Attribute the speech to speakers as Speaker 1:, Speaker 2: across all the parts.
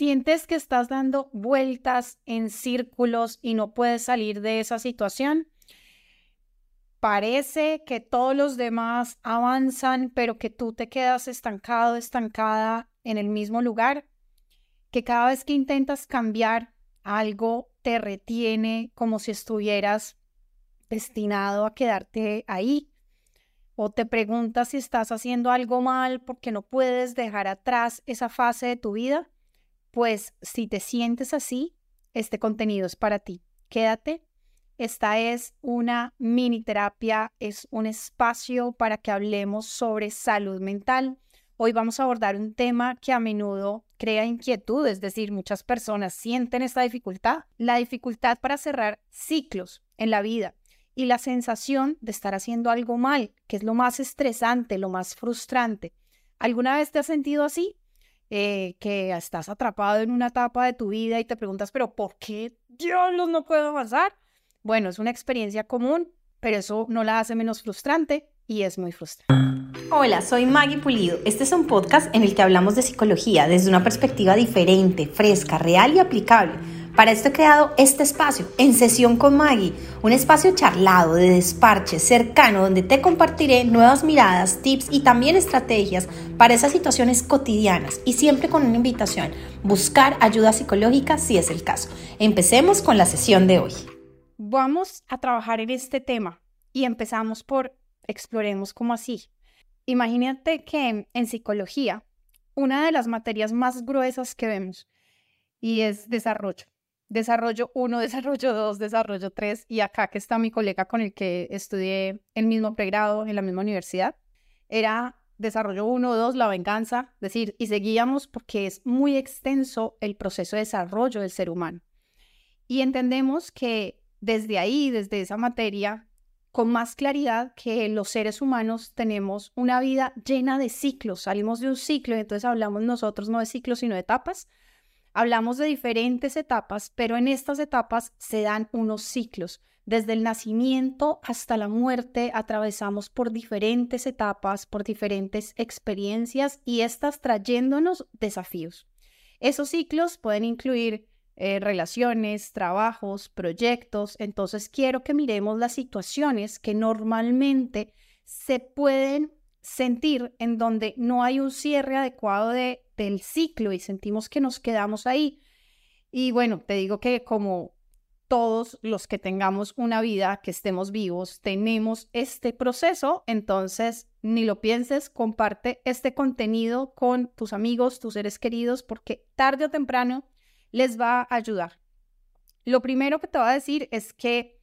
Speaker 1: ¿Sientes que estás dando vueltas en círculos y no puedes salir de esa situación? Parece que todos los demás avanzan, pero que tú te quedas estancado, estancada en el mismo lugar, que cada vez que intentas cambiar algo te retiene como si estuvieras destinado a quedarte ahí. O te preguntas si estás haciendo algo mal porque no puedes dejar atrás esa fase de tu vida. Pues si te sientes así, este contenido es para ti. Quédate. Esta es una mini terapia, es un espacio para que hablemos sobre salud mental. Hoy vamos a abordar un tema que a menudo crea inquietud, es decir, muchas personas sienten esta dificultad, la dificultad para cerrar ciclos en la vida y la sensación de estar haciendo algo mal, que es lo más estresante, lo más frustrante. ¿Alguna vez te has sentido así? Eh, que estás atrapado en una etapa de tu vida y te preguntas, pero ¿por qué diablos no puedo avanzar? Bueno, es una experiencia común, pero eso no la hace menos frustrante y es muy frustrante.
Speaker 2: Hola, soy Maggie Pulido. Este es un podcast en el que hablamos de psicología desde una perspectiva diferente, fresca, real y aplicable para esto he creado este espacio, En Sesión con Maggie, un espacio charlado, de desparche, cercano, donde te compartiré nuevas miradas, tips y también estrategias para esas situaciones cotidianas y siempre con una invitación, buscar ayuda psicológica si es el caso. Empecemos con la sesión de hoy.
Speaker 1: Vamos a trabajar en este tema y empezamos por exploremos cómo así. Imagínate que en psicología, una de las materias más gruesas que vemos y es desarrollo desarrollo 1, desarrollo 2, desarrollo 3 y acá que está mi colega con el que estudié el mismo pregrado en la misma universidad, era desarrollo 1, 2, la venganza, decir, y seguíamos porque es muy extenso el proceso de desarrollo del ser humano. Y entendemos que desde ahí, desde esa materia, con más claridad que los seres humanos tenemos una vida llena de ciclos, salimos de un ciclo y entonces hablamos nosotros no de ciclos sino de etapas, Hablamos de diferentes etapas, pero en estas etapas se dan unos ciclos. Desde el nacimiento hasta la muerte atravesamos por diferentes etapas, por diferentes experiencias y estas trayéndonos desafíos. Esos ciclos pueden incluir eh, relaciones, trabajos, proyectos. Entonces quiero que miremos las situaciones que normalmente se pueden sentir en donde no hay un cierre adecuado de del ciclo y sentimos que nos quedamos ahí. Y bueno, te digo que como todos los que tengamos una vida, que estemos vivos, tenemos este proceso, entonces ni lo pienses, comparte este contenido con tus amigos, tus seres queridos, porque tarde o temprano les va a ayudar. Lo primero que te voy a decir es que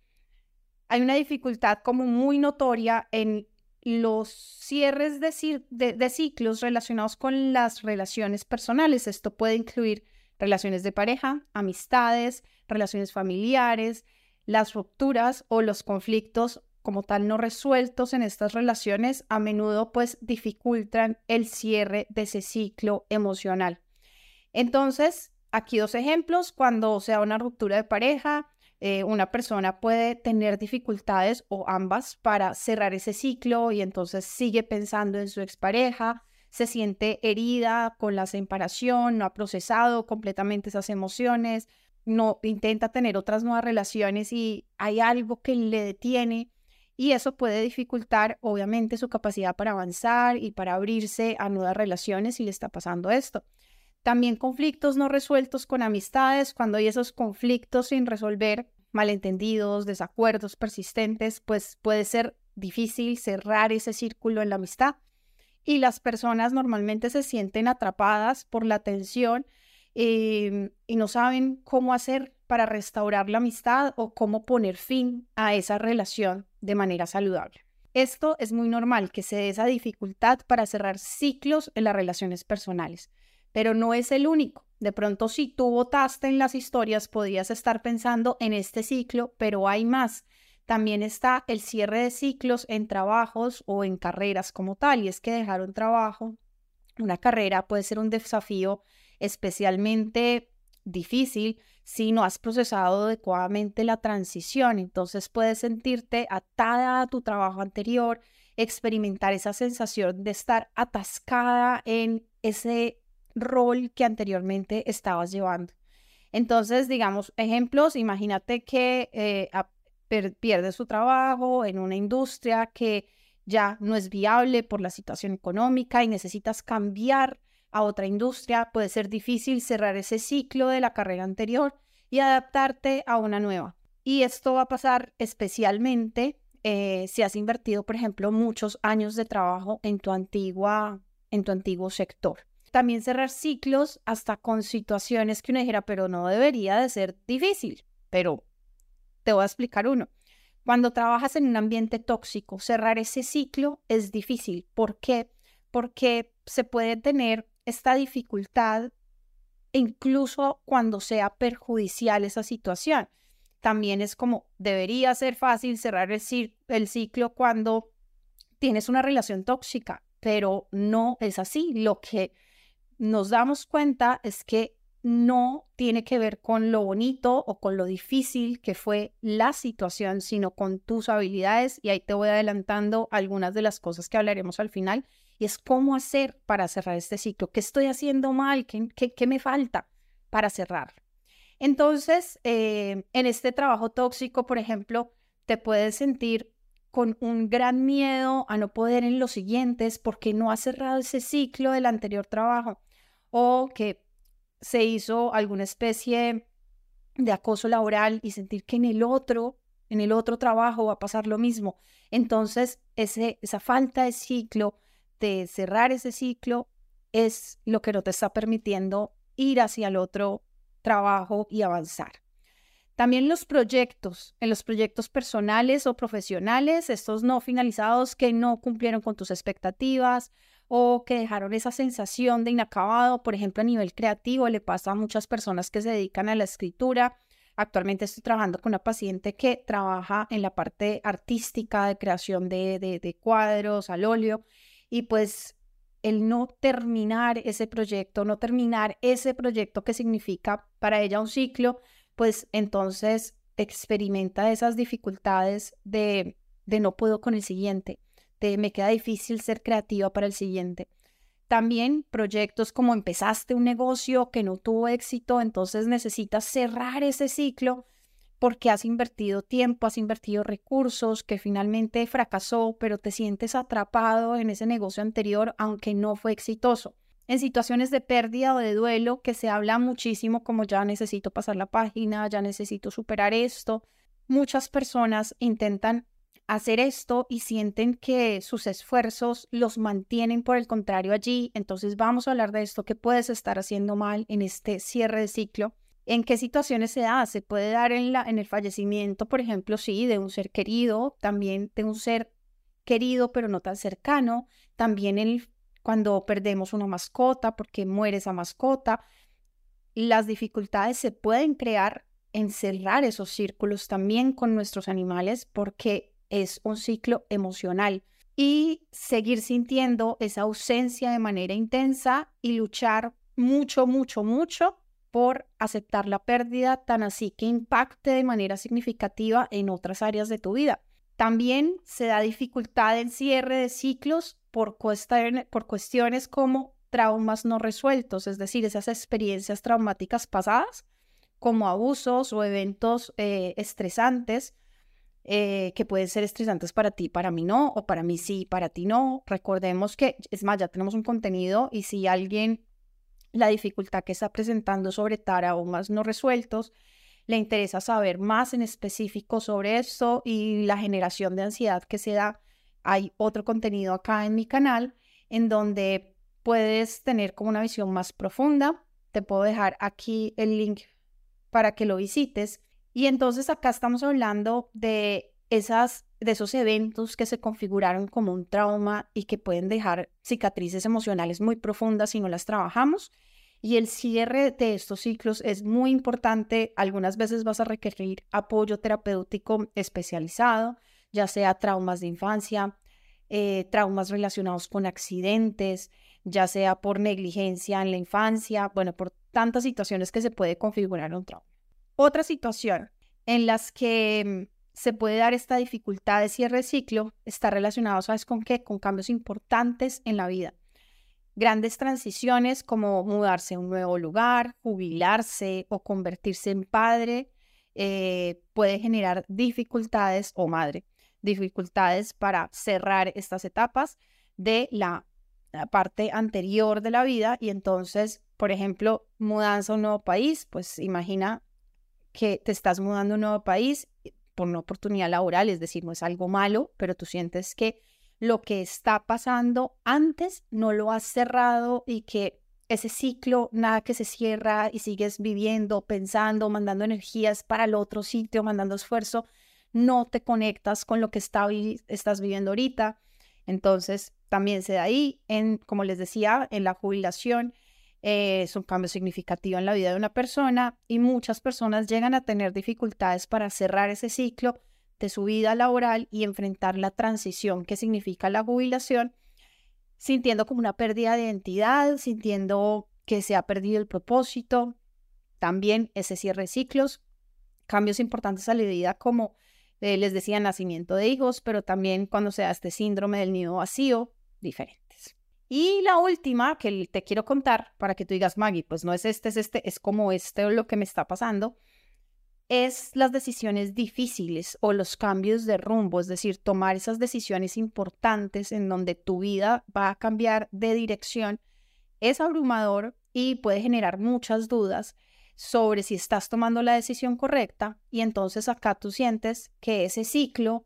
Speaker 1: hay una dificultad como muy notoria en los cierres de, ciclos relacionados con las relaciones personales. Esto puede incluir relaciones de pareja, amistades, relaciones familiares, las rupturas o los conflictos como tal no resueltos en estas relaciones a menudo pues dificultan el cierre de ese ciclo emocional. Entonces, aquí dos ejemplos, cuando sea una ruptura de pareja, eh, una persona puede tener dificultades o ambas para cerrar ese ciclo y entonces sigue pensando en su expareja, se siente herida con la separación, no ha procesado completamente esas emociones, no intenta tener otras nuevas relaciones y hay algo que le detiene y eso puede dificultar obviamente su capacidad para avanzar y para abrirse a nuevas relaciones si le está pasando esto. También conflictos no resueltos con amistades, cuando hay esos conflictos sin resolver, malentendidos, desacuerdos persistentes, pues puede ser difícil cerrar ese círculo en la amistad. Y las personas normalmente se sienten atrapadas por la tensión em, y no saben cómo hacer para restaurar la amistad o cómo poner fin a esa relación de manera saludable. Esto es muy normal, que se dé esa dificultad para cerrar ciclos en las relaciones personales pero no es el único. De pronto, si tú votaste en las historias, podrías estar pensando en este ciclo, pero hay más. También está el cierre de ciclos en trabajos o en carreras como tal, y es que dejar un trabajo, una carrera puede ser un desafío especialmente difícil si no has procesado adecuadamente la transición. Entonces puedes sentirte atada a tu trabajo anterior, experimentar esa sensación de estar atascada en ese rol que anteriormente estabas llevando. Entonces, digamos, ejemplos, imagínate que eh, pierdes su trabajo en una industria que ya no es viable por la situación económica y necesitas cambiar a otra industria, puede ser difícil cerrar ese ciclo de la carrera anterior y adaptarte a una nueva. Y esto va a pasar especialmente eh, si has invertido, por ejemplo, muchos años de trabajo en tu, antigua, en tu antiguo sector. También cerrar ciclos hasta con situaciones que uno dijera, pero no debería de ser difícil. Pero te voy a explicar uno. Cuando trabajas en un ambiente tóxico, cerrar ese ciclo es difícil. ¿Por qué? Porque se puede tener esta dificultad incluso cuando sea perjudicial esa situación. También es como, debería ser fácil cerrar el, el ciclo cuando tienes una relación tóxica, pero no es así. Lo que nos damos cuenta es que no tiene que ver con lo bonito o con lo difícil que fue la situación, sino con tus habilidades. Y ahí te voy adelantando algunas de las cosas que hablaremos al final. Y es cómo hacer para cerrar este ciclo. ¿Qué estoy haciendo mal? ¿Qué, qué, me falta para cerrar? Entonces, eh, en este trabajo tóxico, por ejemplo, te puedes sentir con un gran miedo a no poder en los siguientes porque no has cerrado ese ciclo del anterior trabajo o que se hizo alguna especie de acoso laboral y sentir que en el otro, en el otro trabajo va a pasar lo mismo. Entonces, ese, esa falta de ciclo, de cerrar ese ciclo, es lo que no te está permitiendo ir hacia el otro trabajo y avanzar. También los proyectos, en los proyectos personales o profesionales, estos no finalizados que no cumplieron con tus expectativas o que dejaron esa sensación de inacabado, por ejemplo, a nivel creativo, le pasa a muchas personas que se dedican a la escritura. Actualmente estoy trabajando con una paciente que trabaja en la parte artística de creación de, de, cuadros al óleo y pues el no terminar ese proyecto, no terminar ese proyecto que significa para ella un ciclo, pues entonces experimenta esas dificultades de, de no puedo con el siguiente me queda difícil ser creativa para el siguiente. También proyectos como empezaste un negocio que no tuvo éxito, entonces necesitas cerrar ese ciclo porque has invertido tiempo, has invertido recursos que finalmente fracasó, pero te sientes atrapado en ese negocio anterior aunque no fue exitoso. En situaciones de pérdida o de duelo que se habla muchísimo como ya necesito pasar la página, ya necesito superar esto, muchas personas intentan hacer esto y sienten que sus esfuerzos los mantienen por el contrario allí, entonces vamos a hablar de esto que puedes estar haciendo mal en este cierre de ciclo. ¿En qué situaciones se da? Se puede dar en, la, en el fallecimiento, por ejemplo, sí, de un ser querido, también de un ser querido pero no tan cercano, también el, cuando perdemos una mascota porque muere esa mascota. Las dificultades se pueden crear en cerrar esos círculos también con nuestros animales porque es un ciclo emocional y seguir sintiendo esa ausencia de manera intensa y luchar mucho, mucho, mucho por aceptar la pérdida tan así que impacte de manera significativa en otras áreas de tu vida. También se da dificultad en cierre de ciclos por, cuestiones como traumas no resueltos, es decir, esas experiencias traumáticas pasadas, como abusos o eventos eh, estresantes eh, que pueden ser estresantes para ti, para mí no, o para mí sí, para ti no. Recordemos que, es más, ya tenemos un contenido y si alguien la dificultad que está presentando sobre más no resueltos, le interesa saber más en específico sobre esto y la generación de ansiedad que se da, hay otro contenido acá en mi canal en donde puedes tener como una visión más profunda. Te puedo dejar aquí el link para que lo visites y entonces acá estamos hablando de, esas, de esos eventos que se configuraron como un trauma y que pueden dejar cicatrices emocionales muy profundas si no las trabajamos. Y el cierre de estos ciclos es muy importante. Algunas veces vas a requerir apoyo terapéutico especializado, ya sea traumas de infancia, eh, traumas relacionados con accidentes, ya sea por negligencia en la infancia, bueno, por tantas situaciones que se puede configurar un trauma. Otra situación en las que mm, se puede dar esta dificultad de cierre de ciclo está relacionado, ¿sabes con qué? Con cambios importantes en la vida. Grandes transiciones como mudarse a un nuevo lugar, jubilarse o convertirse en padre eh, puede generar dificultades o madre, dificultades para cerrar estas etapas de la, parte anterior de la vida y entonces, por ejemplo, mudanza a un nuevo país, pues imagina que te estás mudando a un nuevo país por una oportunidad laboral, es decir, no es algo malo, pero tú sientes que lo que está pasando antes no lo has cerrado y que ese ciclo, nada que se cierra y sigues viviendo, pensando, mandando energías para el otro sitio, mandando esfuerzo, no te conectas con lo que está, estás viviendo ahorita. Entonces, también se da ahí, en, como les decía, en la jubilación, eh, es un cambio significativo en la vida de una persona y muchas personas llegan a tener dificultades para cerrar ese ciclo de su vida laboral y enfrentar la transición que significa la jubilación, sintiendo como una pérdida de identidad, sintiendo que se ha perdido el propósito, también ese cierre de ciclos, cambios importantes a la vida como eh, les decía, nacimiento de hijos, pero también cuando se da este síndrome del nido vacío, diferentes. Y la última que te quiero contar para que tú digas, Maggie, pues no es este, es este, es como este lo que me está pasando, es las decisiones difíciles o los cambios de rumbo, es decir, tomar esas decisiones importantes en donde tu vida va a cambiar de dirección, es abrumador y puede generar muchas dudas sobre si estás tomando la decisión correcta y entonces acá tú sientes que ese ciclo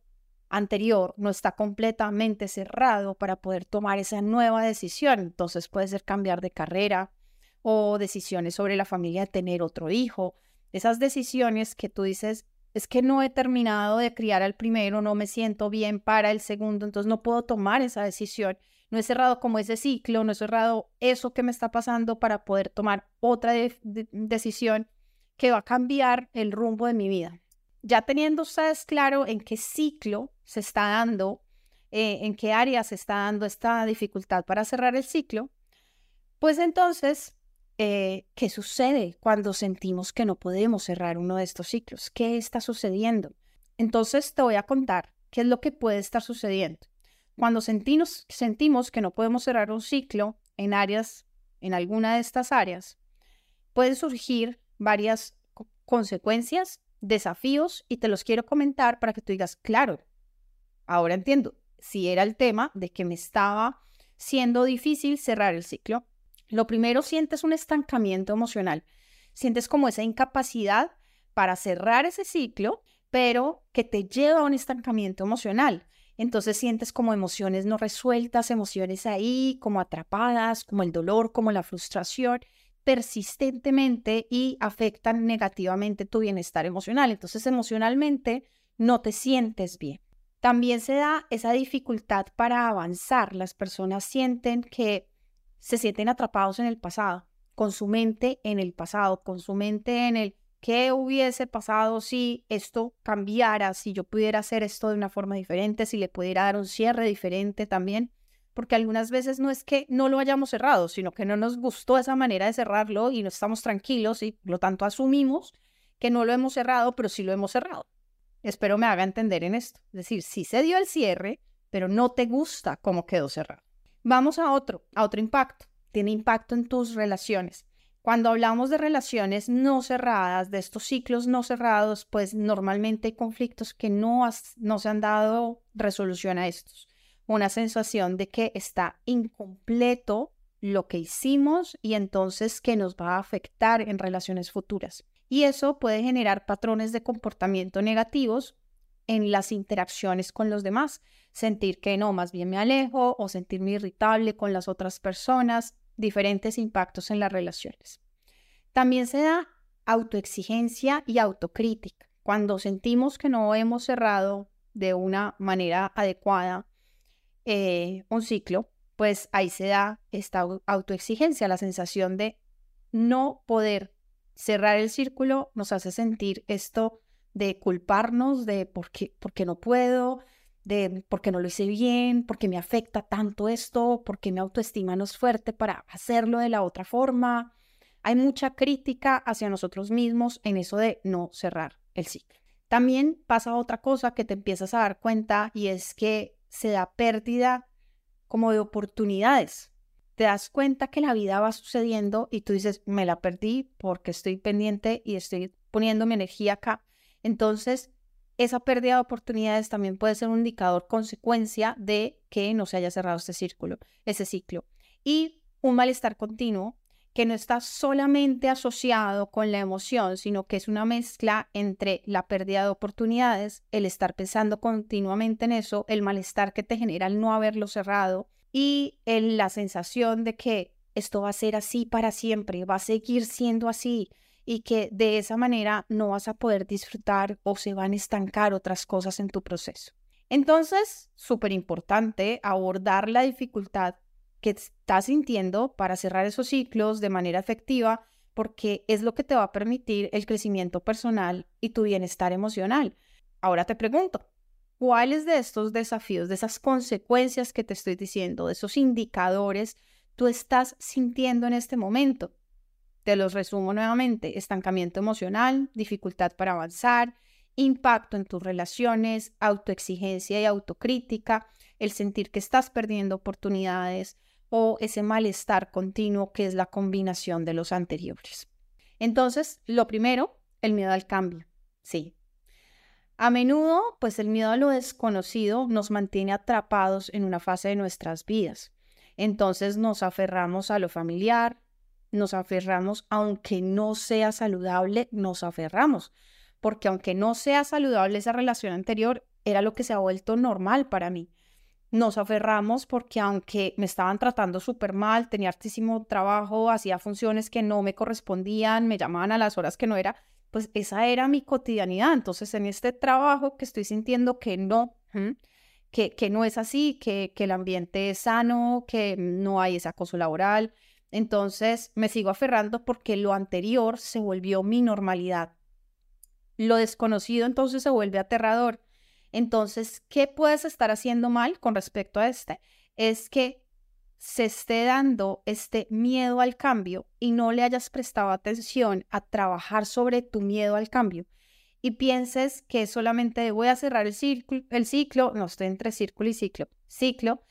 Speaker 1: anterior no está completamente cerrado para poder tomar esa nueva decisión. Entonces puede ser cambiar de carrera o decisiones sobre la familia tener otro hijo esas decisiones que tú dices, es que no he terminado de criar al primero, no me siento bien para el segundo, entonces no puedo tomar esa decisión. No he cerrado como ese ciclo, no he cerrado eso que me está pasando para poder tomar otra decisión que va a cambiar el rumbo de mi vida. Ya teniendo ustedes claro en qué ciclo se está dando, eh, en qué área se está dando esta dificultad para cerrar el ciclo, pues entonces eh, qué sucede cuando sentimos que no podemos cerrar uno de estos ciclos, qué está sucediendo. Entonces te voy a contar qué es lo que puede estar sucediendo. Cuando sentimos, sentimos que no podemos cerrar un ciclo en áreas, en alguna de estas áreas, pueden surgir varias consecuencias, desafíos y te los quiero comentar para que tú digas, claro, ahora entiendo, si era el tema de que me estaba siendo difícil cerrar el ciclo, lo primero, sientes un estancamiento emocional. Sientes como esa incapacidad para cerrar ese ciclo, pero que te lleva a un estancamiento emocional. Entonces sientes como emociones no resueltas, emociones ahí, como atrapadas, como el dolor, como la frustración, persistentemente y afectan negativamente tu bienestar emocional. Entonces emocionalmente no te sientes bien. También se da esa dificultad para avanzar. Las personas sienten que se sienten atrapados en el pasado, con su mente en el pasado, con su mente en el qué hubiese pasado si esto cambiara, si yo pudiera hacer esto de una forma diferente, si le pudiera dar un cierre diferente también, porque algunas veces no es que no lo hayamos cerrado, sino que no nos gustó esa manera de cerrarlo y no estamos tranquilos y por lo tanto asumimos que no lo hemos cerrado, pero sí lo hemos cerrado. Espero me haga entender en esto. Es decir, sí se dio el cierre, pero no te gusta cómo quedó cerrado. Vamos a otro, a otro impacto. Tiene impacto en tus relaciones. Cuando hablamos de relaciones no cerradas, de estos ciclos no cerrados, pues normalmente hay conflictos que no, no se han dado resolución a estos. Una sensación de que está incompleto lo que hicimos y entonces que nos va a afectar en relaciones futuras. Y eso puede generar patrones de comportamiento negativos en las interacciones con los demás, sentir que no, más bien me alejo o sentirme irritable con las otras personas, diferentes impactos en las relaciones. También se da autoexigencia y autocrítica. Cuando sentimos que no hemos cerrado de una manera adecuada eh, un ciclo, pues ahí se da esta autoexigencia, la sensación de no poder cerrar el círculo nos hace sentir esto de culparnos de por qué, no puedo, de por qué no lo hice bien, por qué me afecta tanto esto, por qué mi autoestima no es fuerte para hacerlo de la otra forma. Hay mucha crítica hacia nosotros mismos en eso de no cerrar el ciclo. También pasa otra cosa que te empiezas a dar cuenta y es que se da pérdida como de oportunidades. te das cuenta que la vida va sucediendo y tú dices, me la perdí porque estoy pendiente y estoy poniendo mi energía acá. Entonces, esa pérdida de oportunidades también puede ser un indicador consecuencia de que no se haya cerrado este círculo, ese ciclo. Y un malestar continuo que no está solamente asociado con la emoción, sino que es una mezcla entre la pérdida de oportunidades, el estar pensando continuamente en eso, el malestar que te genera el no haberlo cerrado y la sensación de que esto va a ser así para siempre, va a seguir siendo así y que de esa manera no vas a poder disfrutar o se van a estancar otras cosas en tu proceso. Entonces, súper importante abordar la dificultad que estás sintiendo para cerrar esos ciclos de manera efectiva, porque es lo que te va a permitir el crecimiento personal y tu bienestar emocional. Ahora te pregunto, ¿cuáles de estos desafíos, de esas consecuencias que te estoy diciendo, de esos indicadores, tú estás sintiendo en este momento? Te los resumo nuevamente, estancamiento emocional, dificultad para avanzar, impacto en tus relaciones, autoexigencia y autocrítica, el sentir que estás perdiendo oportunidades, o ese malestar continuo que es la combinación de los anteriores. Entonces, lo primero, el miedo al cambio. Sí. A menudo, pues el miedo a lo desconocido nos mantiene atrapados en una fase de nuestras vidas. Entonces nos aferramos a lo familiar, nos aferramos, aunque no sea saludable, nos aferramos, porque aunque no sea saludable esa relación anterior, era lo que se ha vuelto normal para mí nos aferramos porque aunque me estaban tratando súper mal, tenía hartísimo trabajo, hacía funciones que no me correspondían, me llamaban a las horas que no era, pues esa era mi cotidianidad. Entonces, en este trabajo que estoy sintiendo que no, que, que no es así, que, que el ambiente es sano, que no hay ese acoso laboral, entonces me sigo aferrando porque lo anterior se volvió mi normalidad. Lo desconocido entonces se vuelve aterrador entonces, ¿qué puedes estar haciendo mal con respecto a este? Es que se esté dando este miedo al cambio y no le hayas prestado atención a trabajar sobre tu miedo al cambio y pienses que solamente voy a cerrar el ciclo, el ciclo, no estoy entre círculo y ciclo, ciclo,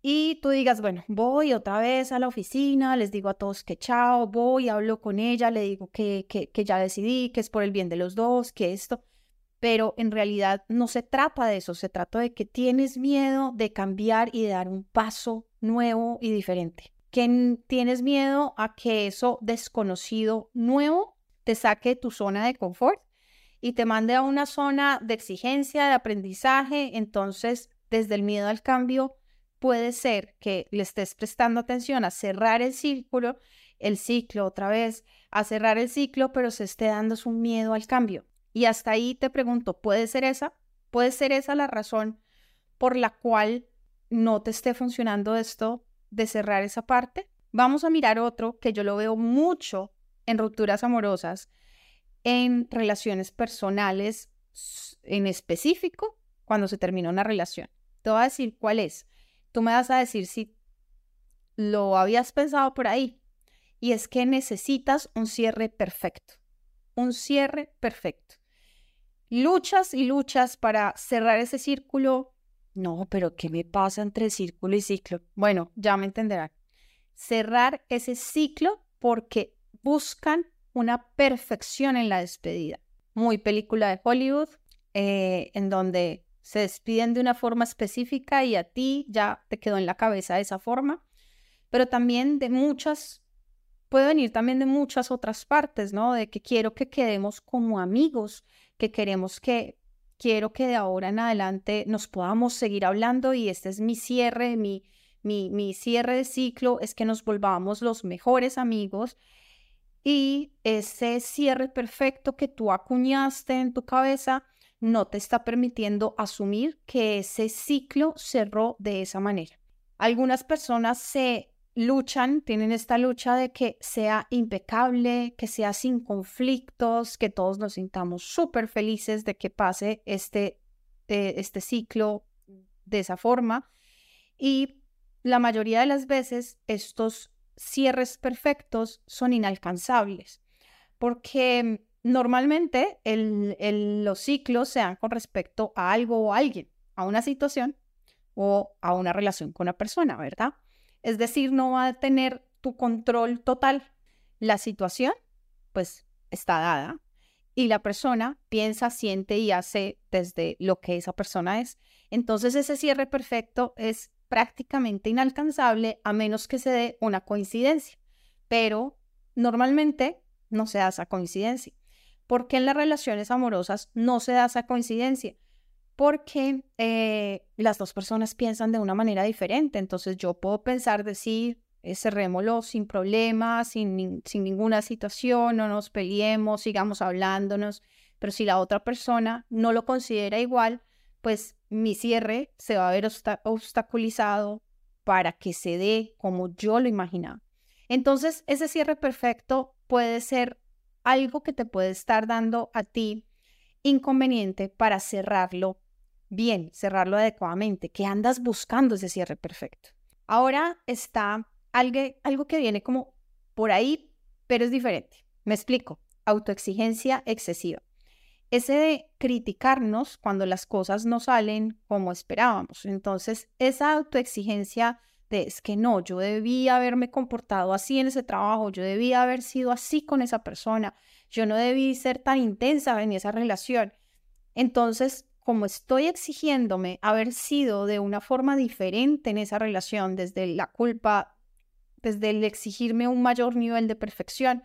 Speaker 1: y tú digas, bueno, voy otra vez a la oficina, les digo a todos que chao, voy, hablo con ella, le digo que, que, que ya decidí, que es por el bien de los dos, que esto, pero en realidad no se trata de eso, se trata de que tienes miedo de cambiar y de dar un paso nuevo y diferente, que tienes miedo a que eso desconocido nuevo te saque de tu zona de confort y te mande a una zona de exigencia, de aprendizaje, entonces desde el miedo al cambio puede ser que le estés prestando atención a cerrar el círculo, el ciclo otra vez, a cerrar el ciclo, pero se esté dando un miedo al cambio. Y hasta ahí te pregunto, ¿puede ser esa? ¿Puede ser esa la razón por la cual no te esté funcionando esto de cerrar esa parte? Vamos a mirar otro que yo lo veo mucho en rupturas amorosas, en relaciones personales en específico, cuando se termina una relación. Te voy a decir cuál es. Tú me vas a decir si lo habías pensado por ahí. Y es que necesitas un cierre perfecto un cierre perfecto. Luchas y luchas para cerrar ese círculo. No, pero ¿qué me pasa entre círculo y ciclo? Bueno, ya me entenderán. Cerrar ese ciclo porque buscan una perfección en la despedida. Muy película de Hollywood, eh, en donde se despiden de una forma específica y a ti ya te quedó en la cabeza esa forma, pero también de muchas puede venir también de muchas otras partes, ¿no? De que quiero que quedemos como amigos, que queremos que, quiero que de ahora en adelante nos podamos seguir hablando y este es mi cierre, mi, mi, mi cierre de ciclo, es que nos volvamos los mejores amigos. Y ese cierre perfecto que tú acuñaste en tu cabeza no te está permitiendo asumir que ese ciclo cerró de esa manera. Algunas personas se luchan, tienen esta lucha de que sea impecable, que sea sin conflictos, que todos nos sintamos súper felices de que pase este, eh, este ciclo de esa forma. Y la mayoría de las veces estos cierres perfectos son inalcanzables, porque normalmente los ciclos se dan con respecto a algo o a alguien, a una situación o a una relación con una persona, ¿verdad? Es decir, no va a tener tu control total. La situación, pues, está dada y la persona piensa, siente y hace desde lo que esa persona es. Entonces ese cierre perfecto es prácticamente inalcanzable a menos que se dé una coincidencia. Pero normalmente no se da esa coincidencia. ¿Por qué en las relaciones amorosas no se da esa coincidencia? Porque eh, las dos personas piensan de una manera diferente. Entonces yo puedo pensar, decir, eh, cerrémoslo sin problemas, sin, sin ninguna situación, no nos peleemos, sigamos hablándonos. Pero si la otra persona no lo considera igual, pues mi cierre se va a ver obstaculizado para que se dé como yo lo imaginaba. Entonces, ese cierre perfecto puede ser algo que te puede estar dando a ti inconveniente para cerrarlo bien, cerrarlo adecuadamente, que andas buscando ese cierre perfecto. Ahora está algo, algo que viene como por ahí, pero es diferente. Me explico. Autoexigencia excesiva. Ese de criticarnos cuando las cosas no salen como esperábamos. Entonces, esa autoexigencia de es que no, yo debía haberme comportado así en ese trabajo, yo debía haber sido así con esa persona, yo no debí ser tan intensa en esa relación. Entonces, como estoy exigiéndome haber sido de una forma diferente en esa relación, desde la culpa, desde el exigirme un mayor nivel de perfección,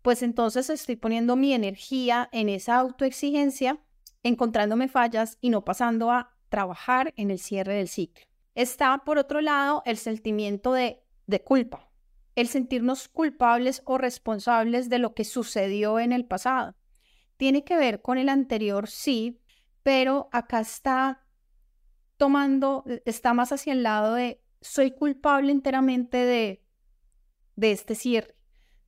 Speaker 1: pues entonces estoy poniendo mi energía en esa autoexigencia, encontrándome fallas y no pasando a trabajar en el cierre del ciclo. Está, por otro lado, el sentimiento de, de culpa, el sentirnos culpables o responsables de lo que sucedió en el pasado. Tiene que ver con el anterior, sí, pero acá está tomando, está más hacia el lado de soy culpable enteramente de, de este cierre,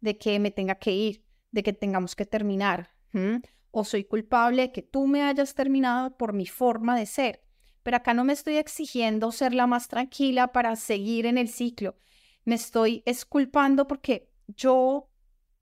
Speaker 1: de que me tenga que ir, de que tengamos que terminar, o soy culpable de que tú me hayas terminado por mi forma de ser pero acá no me estoy exigiendo ser la más tranquila para seguir en el ciclo. Me estoy esculpando porque yo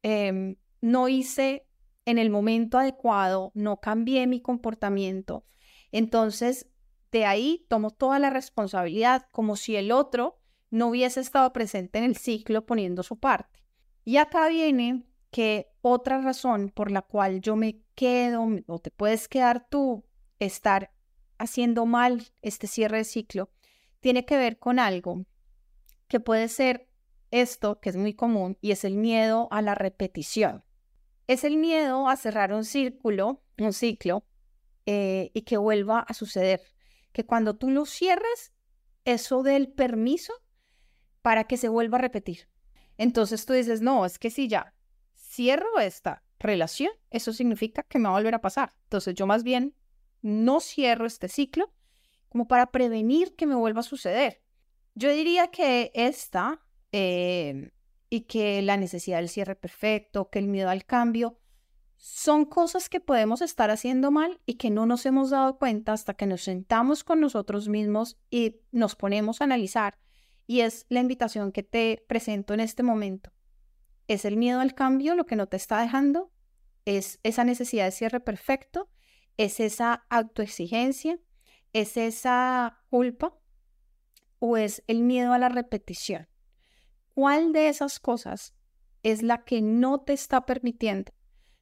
Speaker 1: em, no hice en el momento adecuado, no cambié mi comportamiento. Entonces, de ahí tomo toda la responsabilidad como si el otro no hubiese estado presente en el ciclo poniendo su parte. Y acá viene que otra razón por la cual yo me quedo o te puedes quedar tú, estar haciendo mal este cierre de ciclo tiene que ver con algo que puede ser esto, que es muy común, y es el miedo a la repetición. Es el miedo a cerrar un círculo, un ciclo, eh, y que vuelva a suceder. Que cuando tú lo cierres, eso dé el permiso para que se vuelva a repetir. Entonces tú dices, no, es que si ya cierro esta relación, eso significa que me va a volver a pasar. Entonces yo más bien no cierro este ciclo como para prevenir que me vuelva a suceder. Yo diría que esta em, y que la necesidad del cierre perfecto, que el miedo al cambio, son cosas que podemos estar haciendo mal y que no nos hemos dado cuenta hasta que nos sentamos con nosotros mismos y nos ponemos a analizar. Y es la invitación que te presento en este momento. ¿Es el miedo al cambio lo que no te está dejando? ¿Es esa necesidad de cierre perfecto? ¿Es esa autoexigencia? ¿Es esa culpa? ¿O es el miedo a la repetición? ¿Cuál de esas cosas es la que no te está permitiendo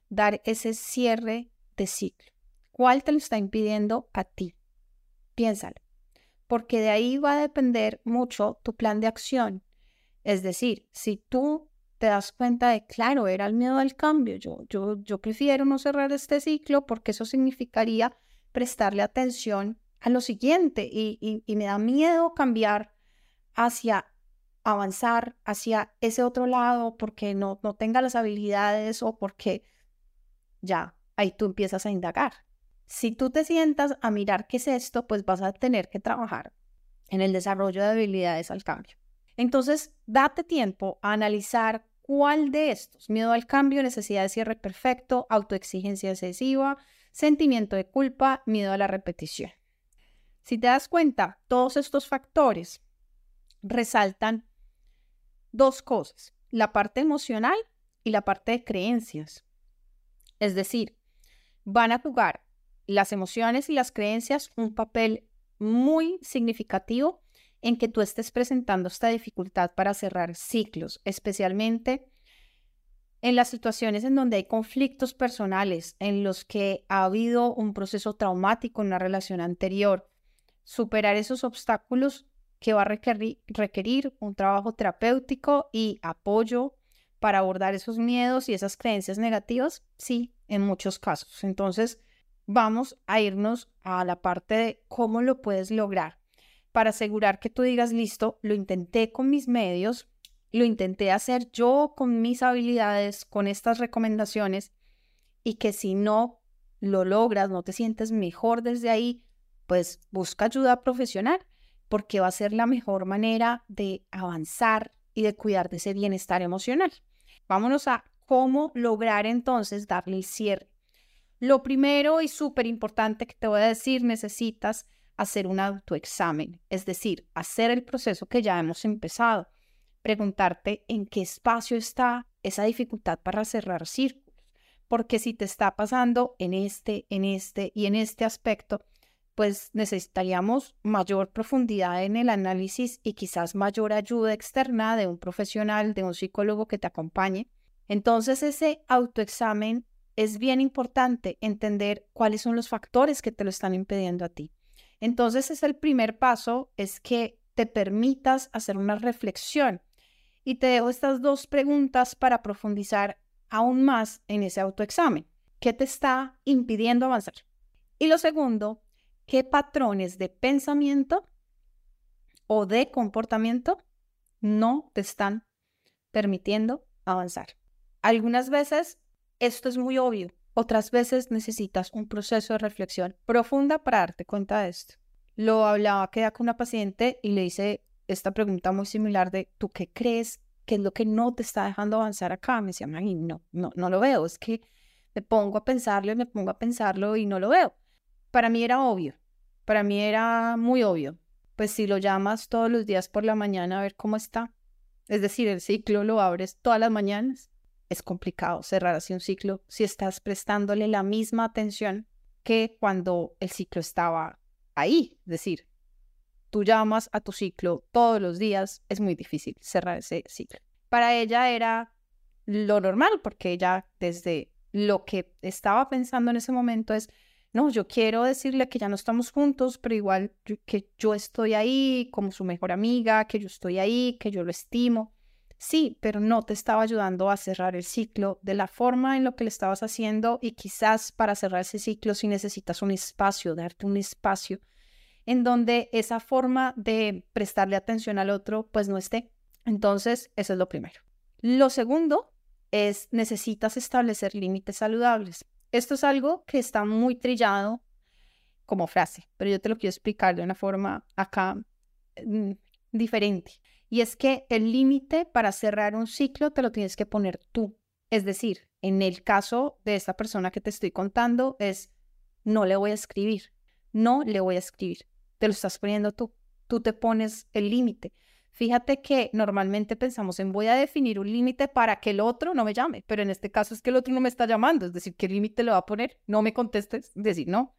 Speaker 1: dar ese cierre de ciclo? ¿Cuál te lo está impidiendo a ti? Piénsalo, porque de ahí va a depender mucho tu plan de acción. Es decir, si tú te das cuenta de, claro, era el miedo al cambio. Yo, yo, yo prefiero no cerrar este ciclo porque eso significaría prestarle atención a lo siguiente y, y, me da miedo cambiar hacia avanzar hacia ese otro lado porque no, no tenga las habilidades o porque ya ahí tú empiezas a indagar. Si tú te sientas a mirar qué es esto, pues vas a tener que trabajar en el desarrollo de habilidades al cambio. Entonces, date tiempo a analizar ¿Cuál de estos? Miedo al cambio, necesidad de cierre perfecto, autoexigencia excesiva, sentimiento de culpa, miedo a la repetición. Si te das cuenta, todos estos factores resaltan dos cosas, la parte emocional y la parte de creencias. Es decir, van a jugar las emociones y las creencias un papel muy significativo en que tú estés presentando esta dificultad para cerrar ciclos, especialmente en las situaciones en donde hay conflictos personales, en los que ha habido un proceso traumático en una relación anterior, superar esos obstáculos que va a requerir, requerir un trabajo terapéutico y apoyo para abordar esos miedos y esas creencias negativas, sí, en muchos casos. Entonces, vamos a irnos a la parte de cómo lo puedes lograr para asegurar que tú digas, listo, lo intenté con mis medios, lo intenté hacer yo con mis habilidades, con estas recomendaciones, y que si no lo logras, no te sientes mejor desde ahí, pues busca ayuda profesional, porque va a ser la mejor manera de avanzar y de cuidar de ese bienestar emocional. Vámonos a cómo lograr entonces darle el cierre. Lo primero y súper importante que te voy a decir, necesitas hacer un autoexamen, es decir, hacer el proceso que ya hemos empezado preguntarte en qué espacio está esa dificultad para cerrar círculos, porque si te está pasando en este, en este y en este aspecto, pues necesitaríamos mayor profundidad en el análisis y quizás mayor ayuda externa de un profesional, de un psicólogo que te acompañe. Entonces ese autoexamen es bien importante entender cuáles son los factores que te lo están impidiendo a ti. Entonces es el primer paso, es que te permitas hacer una reflexión y te dejo estas dos preguntas para profundizar aún más en ese autoexamen. ¿Qué te está impidiendo avanzar? Y lo segundo, ¿qué patrones de pensamiento o de comportamiento no te están permitiendo avanzar? Algunas veces esto es muy obvio, otras veces necesitas un proceso de reflexión profunda para darte cuenta de esto. Lo hablaba que con una paciente y le hice esta pregunta muy similar de ¿tú qué crees que es lo que no te está dejando avanzar acá? Me decía, no, no, no lo veo, es que me pongo a pensarlo y me pongo a pensarlo y no lo veo. Para mí era obvio, para mí era muy obvio. Pues si lo llamas todos los días por la mañana a ver cómo está, es decir, el ciclo lo abres todas las mañanas, es complicado cerrar así un ciclo si estás prestándole la misma atención que cuando el ciclo estaba ahí. Es decir, tú llamas a tu ciclo todos los días, es muy difícil cerrar ese ciclo. Para ella era lo normal, porque ella desde lo que estaba pensando en ese momento es, no, yo quiero decirle que ya no estamos juntos, pero igual que yo estoy ahí como su mejor amiga, que yo estoy ahí, que yo lo estimo. Sí, pero no te estaba ayudando a cerrar el ciclo de la forma en lo que le estabas haciendo y quizás para cerrar ese ciclo si necesitas un espacio, darte un espacio en donde esa forma de prestarle atención al otro pues no esté. Entonces, eso es lo primero. Lo segundo es necesitas establecer límites saludables. Esto es algo que está muy trillado como frase, pero yo te lo quiero explicar de una forma acá mm, diferente. Y es que el límite para cerrar un ciclo te lo tienes que poner tú. Es decir, en el caso de esta persona que te estoy contando es, no le voy a escribir, no le voy a escribir te lo estás poniendo tú. Tú te pones el límite. Fíjate que normalmente pensamos en voy a definir un límite para que el otro no me llame, pero en este caso es que el otro no me está llamando, es decir, ¿qué límite le va a poner? No me contestes, decir no.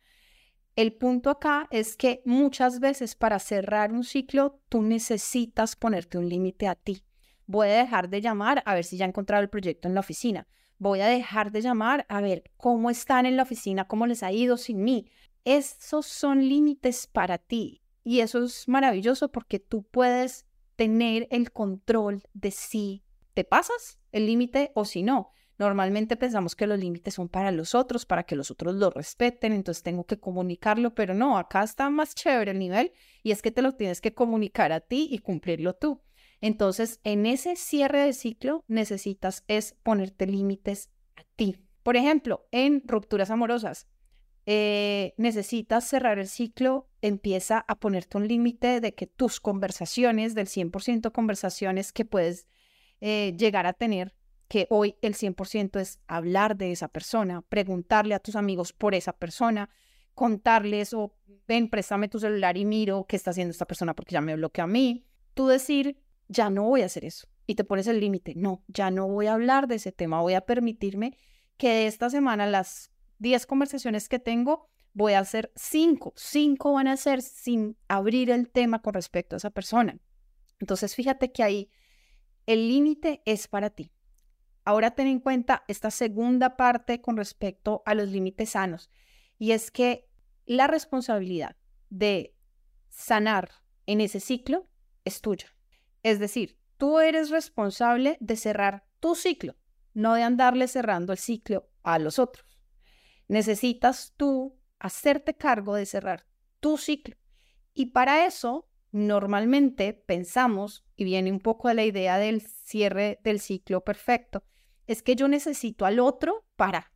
Speaker 1: El punto acá es que muchas veces para cerrar un ciclo tú necesitas ponerte un límite a ti. Voy a dejar de llamar a ver si ya he encontrado el proyecto en la oficina. Voy a dejar de llamar a ver cómo están en la oficina, cómo les ha ido sin mí. Esos son límites para ti y eso es maravilloso porque tú puedes tener el control de si te pasas el límite o si no. Normalmente pensamos que los límites son para los otros, para que los otros lo respeten, entonces tengo que comunicarlo, pero no, acá está más chévere el nivel y es que te lo tienes que comunicar a ti y cumplirlo tú. Entonces, en ese cierre de ciclo necesitas es ponerte límites a ti. Por ejemplo, en rupturas amorosas, eh, necesitas cerrar el ciclo, empieza a ponerte un límite de que tus conversaciones, del 100% conversaciones que puedes eh, llegar a tener, que hoy el 100% es hablar de esa persona, preguntarle a tus amigos por esa persona, contarles o ven, préstame tu celular y miro qué está haciendo esta persona porque ya me bloqueó a mí. Tú decir, ya no voy a hacer eso. Y te pones el límite, no, ya no voy a hablar de ese tema, voy a permitirme que esta semana las 10 conversaciones que tengo voy a hacer cinco, cinco van a ser sin abrir el tema con respecto a esa persona. Entonces, fíjate que ahí el límite es para ti. Ahora ten en cuenta esta segunda parte con respecto a los límites sanos, y es que la responsabilidad de sanar en ese ciclo es tuya. Es decir, tú eres responsable de cerrar tu ciclo, no de andarle cerrando el ciclo a los otros. Necesitas tú hacerte cargo de cerrar tu ciclo. Y para eso, normalmente pensamos, y viene un poco de la idea del cierre del ciclo perfecto, es que yo necesito al otro para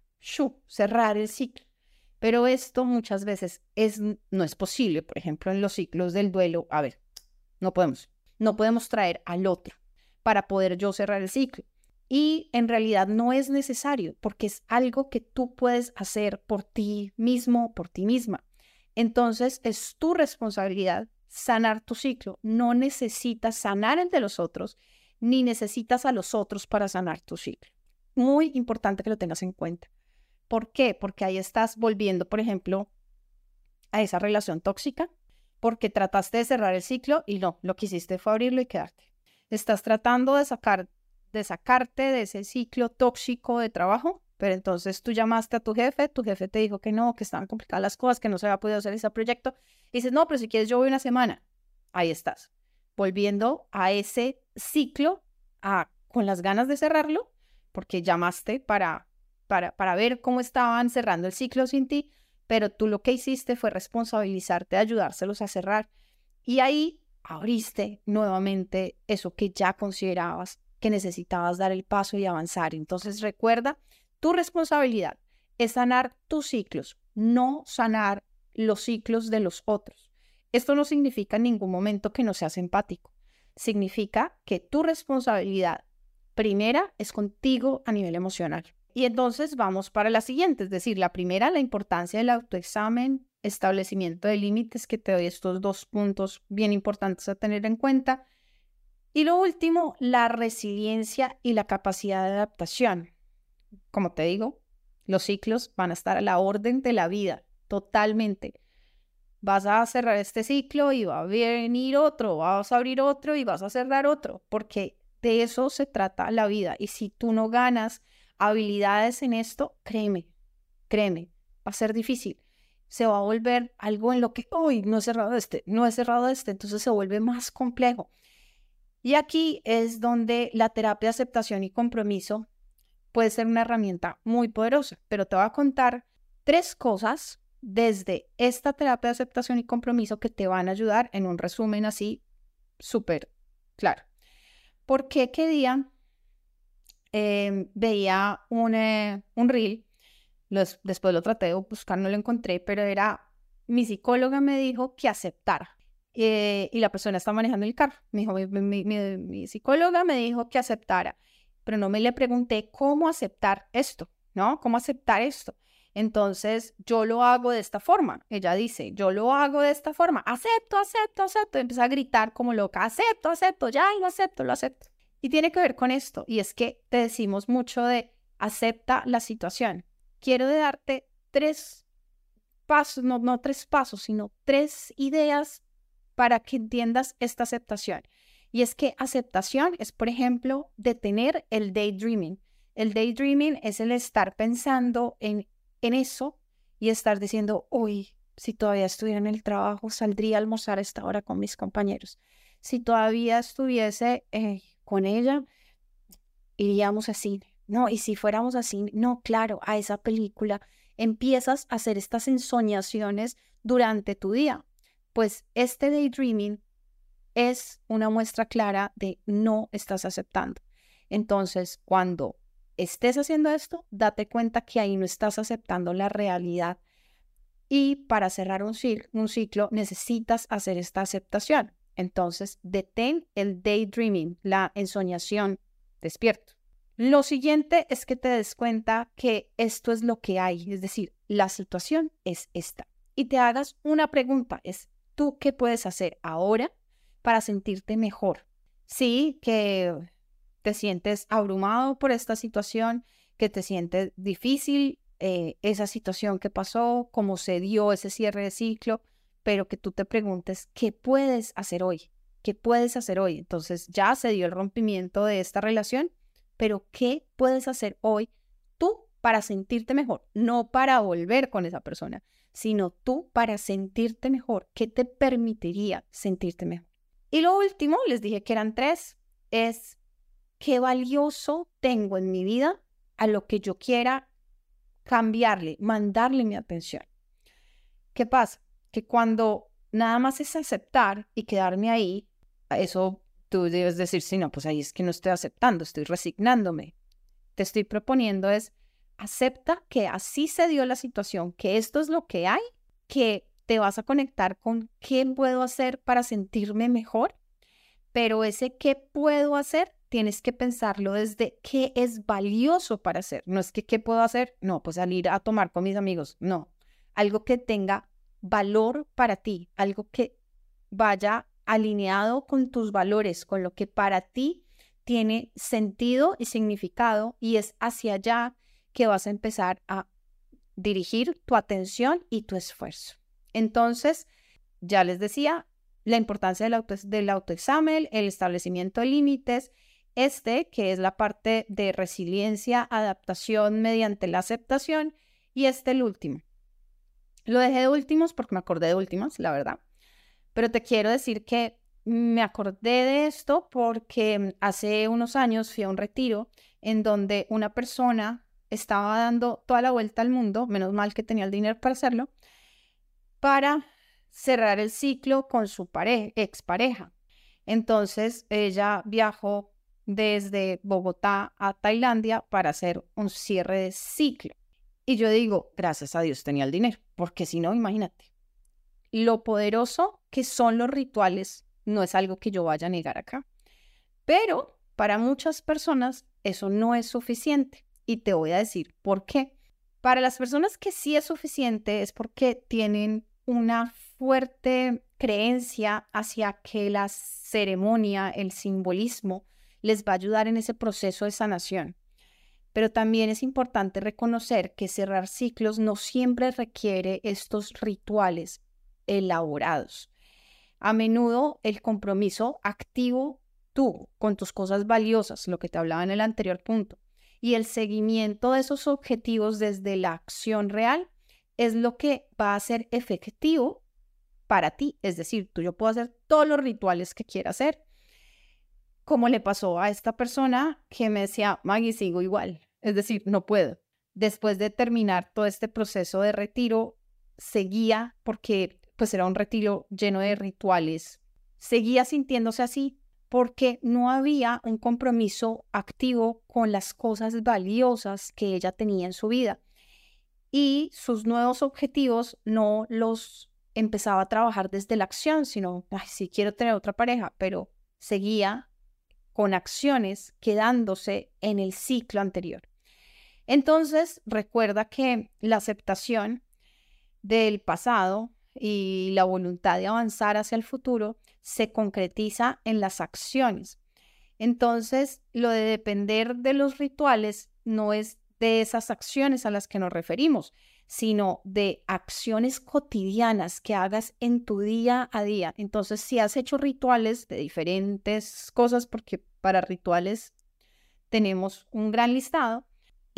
Speaker 1: cerrar el ciclo. Pero esto muchas veces es, no es posible. Por ejemplo, en los ciclos del duelo, a ver, no podemos. No podemos traer al otro para poder yo cerrar el ciclo. Y en realidad no es necesario porque es algo que tú puedes hacer por ti mismo, por ti misma. Entonces es tu responsabilidad sanar tu ciclo. No necesitas sanar el de los otros, ni necesitas a los otros para sanar tu ciclo. Muy importante que lo tengas en cuenta. ¿Por qué? Porque ahí estás volviendo, por ejemplo, a esa relación tóxica, porque trataste de cerrar el ciclo y no, lo que hiciste fue abrirlo y quedarte. Estás tratando de sacar de sacarte de ese ciclo tóxico de trabajo, pero entonces tú llamaste a tu jefe, tu jefe te dijo que no, que estaban complicadas las cosas, que no se había podido hacer ese proyecto, y dices, no, pero si quieres yo voy una semana. Ahí estás, volviendo a ese ciclo, con las ganas de cerrarlo, porque llamaste para, para, para ver cómo estaban cerrando el ciclo sin ti, pero tú lo que hiciste fue responsabilizarte ayudárselos a cerrar. Y ahí abriste nuevamente eso que ya considerabas que necesitabas dar el paso y avanzar. Entonces recuerda, tu responsabilidad es sanar tus ciclos, no sanar los ciclos de los otros. Esto no significa en ningún momento que no seas empático. Significa que tu responsabilidad primera es contigo a nivel emocional. Y entonces vamos para la siguiente, es decir, la primera, la importancia del autoexamen, establecimiento de límites, que te doy estos dos puntos bien importantes a tener en cuenta. Y lo último, la resiliencia y la capacidad de adaptación. Como te digo, los ciclos van a estar a la orden de la vida, totalmente. Vas a cerrar este ciclo y va a venir otro, vas a abrir otro y vas a cerrar otro, porque de eso se trata la vida. Y si tú no ganas habilidades en esto, créeme, créeme, va a ser difícil. Se va a volver algo en lo que, hoy no he cerrado este, no he cerrado este, entonces se vuelve más complejo. Y aquí es donde la terapia de aceptación y compromiso puede ser una herramienta muy poderosa, pero te voy a contar tres cosas desde esta terapia de aceptación y compromiso que te van a ayudar en un resumen así súper claro. ¿Por qué día em, veía un, eh, un reel, después lo traté de buscar, no lo encontré, pero era, mi psicóloga me dijo que aceptara. Eh, y la persona está manejando el carro. Dijo, mi, psicóloga me dijo que aceptara, pero no me le pregunté cómo aceptar esto, ¿no? ¿Cómo aceptar esto? Entonces, yo lo hago de esta forma. Ella dice, yo lo hago de esta forma. Acepto, acepto, acepto. Empieza a gritar como loca, acepto, acepto, ya, lo acepto, lo acepto. Y tiene que ver con esto. Y es que te decimos mucho de acepta la situación. Quiero darte tres pasos, no, no tres pasos, sino tres ideas para que entiendas esta aceptación. Y es que aceptación es, por ejemplo, detener el daydreaming. El daydreaming es el estar pensando en, en eso y estar diciendo, uy, si todavía estuviera en el trabajo, saldría a almorzar a esta hora con mis compañeros. Si todavía estuviese eh, con ella, iríamos a cine. No, y si fuéramos así, no, claro, a esa película empiezas a hacer estas ensoñaciones durante tu día pues este daydreaming es una muestra clara de no estás aceptando. Entonces, cuando estés haciendo esto, date cuenta que ahí no estás aceptando la realidad. Y para cerrar un, un ciclo necesitas hacer esta aceptación. Entonces, detén el daydreaming, la ensoñación despierto. Lo siguiente es que te des cuenta que esto es lo que hay, es decir, la situación es esta. Y te hagas una pregunta, es ¿Tú qué puedes hacer ahora para sentirte mejor? Sí, que te sientes abrumado por esta situación, que te sientes difícil eh, esa situación que pasó, cómo se dio ese cierre de ciclo, pero que tú te preguntes, ¿qué puedes hacer hoy? ¿Qué puedes hacer hoy? Entonces ya se dio el rompimiento de esta relación, pero ¿qué puedes hacer hoy tú para sentirte mejor? No para volver con esa persona, sino tú para sentirte mejor. ¿Qué te permitiría sentirte mejor? Y lo último, les dije que eran tres, es qué valioso tengo en mi vida a lo que yo quiera cambiarle, mandarle mi atención. ¿Qué pasa? Que cuando nada más es aceptar y quedarme ahí, eso tú debes decir, sí, no, pues ahí es que no estoy aceptando, estoy resignándome. Te estoy proponiendo es, acepta que así se dio la situación, que esto es lo que hay, que te vas a conectar con qué puedo hacer para sentirme mejor, pero ese qué puedo hacer tienes que pensarlo desde qué es valioso para hacer. No es que qué puedo hacer, no, pues salir a tomar con mis amigos, no. Algo que tenga valor para ti, algo que vaya alineado con tus valores, con lo que para ti tiene sentido y significado y es hacia allá que vas a empezar a dirigir tu atención y tu esfuerzo. Entonces, ya les decía, la importancia del, auto, del autoexamen, el establecimiento de límites, este que es la parte de resiliencia, adaptación mediante la aceptación y este el último. Lo dejé de últimos porque me acordé de últimas, la verdad. Pero te quiero decir que me acordé de esto porque hace unos años fui a un retiro en donde una persona estaba dando toda la vuelta al mundo, menos mal que tenía el dinero para hacerlo, para cerrar el ciclo con su pareja, expareja. Entonces ella viajó desde Bogotá a Tailandia para hacer un cierre de ciclo. Y yo digo, gracias a Dios tenía el dinero, porque si no, imagínate. Lo poderoso que son los rituales no es algo que yo vaya a negar acá. Pero para muchas personas eso no es suficiente. Y te voy a decir por qué. Para las personas que sí es suficiente es porque tienen una fuerte creencia hacia que la ceremonia, el simbolismo, les va a ayudar en ese proceso de sanación. Pero también es importante reconocer que cerrar ciclos no siempre requiere estos rituales elaborados. A menudo el compromiso activo tú con tus cosas valiosas, lo que te hablaba en el anterior punto, y el seguimiento de esos objetivos desde la acción real es lo que va a ser efectivo para ti. Es decir, tú yo puedo hacer todos los rituales que quiera hacer, como le pasó a esta persona que me decía, Maggie, sigo igual. Es decir, no puedo. Después de terminar todo este proceso de retiro, seguía, porque pues era un retiro lleno de rituales, seguía sintiéndose así porque no había un compromiso activo con las cosas valiosas que ella tenía en su vida y sus nuevos objetivos no los empezaba a trabajar desde la acción, sino, ay, sí quiero tener otra pareja, pero seguía con acciones quedándose en el ciclo anterior. Entonces, recuerda que la aceptación del pasado y la voluntad de avanzar hacia el futuro se concretiza en las acciones. Entonces, lo de depender de los rituales no es de esas acciones a las que nos referimos, sino de acciones cotidianas que hagas en tu día a día. Entonces, si has hecho rituales de diferentes cosas, porque para rituales tenemos un gran listado,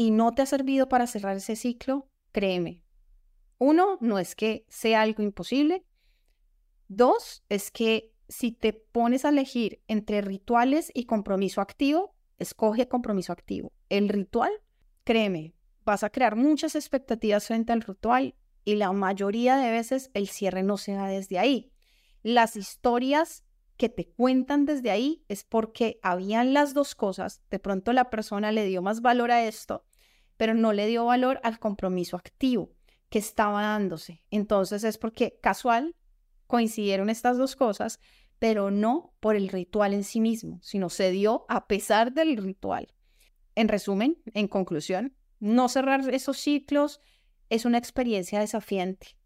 Speaker 1: y no te ha servido para cerrar ese ciclo, créeme. Uno, no es que sea algo imposible. Dos, es que si te pones a elegir entre rituales y compromiso activo, escoge compromiso activo. El ritual créeme, vas a crear muchas expectativas frente al ritual y la mayoría de veces el cierre no se da desde ahí. Las historias que te cuentan desde ahí es porque habían las dos cosas. De pronto la persona le dio más valor a esto, pero no le dio valor al compromiso activo que estaba dándose. Entonces es porque casual coincidieron estas dos cosas, pero no por el ritual en sí mismo, sino se dio a pesar del ritual. En resumen, en conclusión, no cerrar esos ciclos es una experiencia desafiante.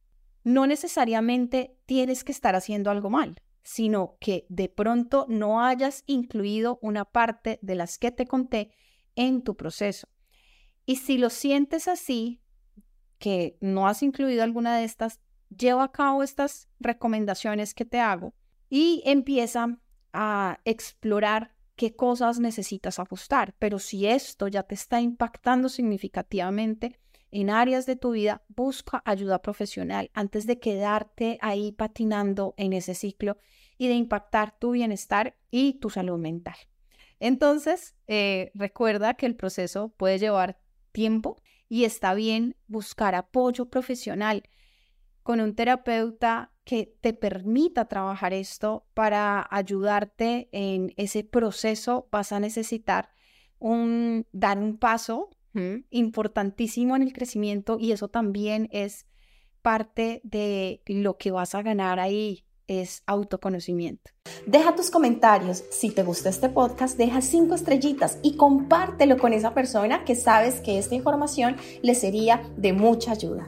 Speaker 1: No necesariamente tienes que estar haciendo algo mal, sino que de pronto no hayas incluido una parte de las que te conté en tu proceso. Y si lo sientes así, que no has incluido alguna de estas, lleva a cabo estas recomendaciones que te hago y empieza a explorar qué cosas necesitas ajustar. Pero si esto ya te está impactando significativamente en áreas de tu vida, busca ayuda profesional antes de quedarte ahí patinando en ese ciclo y de impactar tu bienestar y tu salud mental. Entonces, eh, recuerda que el proceso puede llevar tiempo y está bien buscar apoyo profesional con un terapeuta que te permita trabajar esto para ayudarte en ese proceso. Vas a necesitar un, dar un paso importantísimo en el crecimiento y eso también es parte de lo que vas a ganar ahí es autoconocimiento.
Speaker 2: Deja tus comentarios. Si te gusta este podcast, deja cinco estrellitas y compártelo con esa persona que sabes que esta información le sería de mucha ayuda.